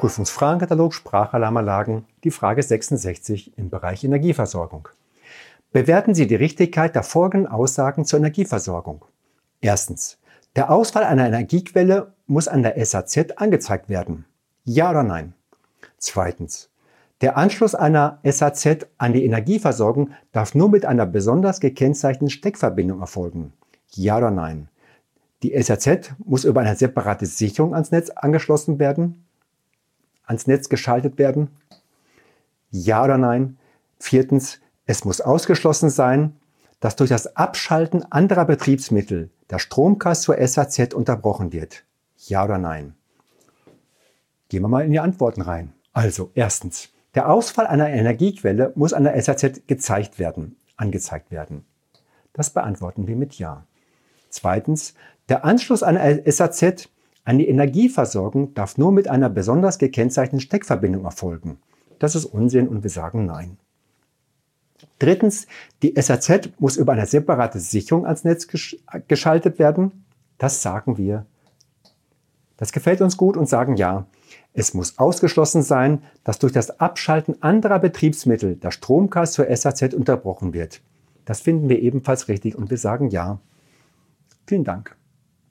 Prüfungsfragenkatalog Sprachalarmanlagen, die Frage 66 im Bereich Energieversorgung. Bewerten Sie die Richtigkeit der folgenden Aussagen zur Energieversorgung. Erstens. Der Ausfall einer Energiequelle muss an der SAZ angezeigt werden. Ja oder nein? Zweitens. Der Anschluss einer SAZ an die Energieversorgung darf nur mit einer besonders gekennzeichneten Steckverbindung erfolgen. Ja oder nein? Die SAZ muss über eine separate Sicherung ans Netz angeschlossen werden, ans Netz geschaltet werden. Ja oder nein? Viertens, es muss ausgeschlossen sein, dass durch das Abschalten anderer Betriebsmittel der Stromkreis zur SAZ unterbrochen wird. Ja oder nein? Gehen wir mal in die Antworten rein. Also, erstens, der Ausfall einer Energiequelle muss an der SAZ gezeigt werden, angezeigt werden. Das beantworten wir mit Ja. Zweitens, der Anschluss einer SAZ die Energieversorgung darf nur mit einer besonders gekennzeichneten Steckverbindung erfolgen. Das ist Unsinn und wir sagen Nein. Drittens, die SAZ muss über eine separate Sicherung ans Netz geschaltet werden. Das sagen wir. Das gefällt uns gut und sagen ja. Es muss ausgeschlossen sein, dass durch das Abschalten anderer Betriebsmittel der Stromkreis zur SAZ unterbrochen wird. Das finden wir ebenfalls richtig und wir sagen ja. Vielen Dank.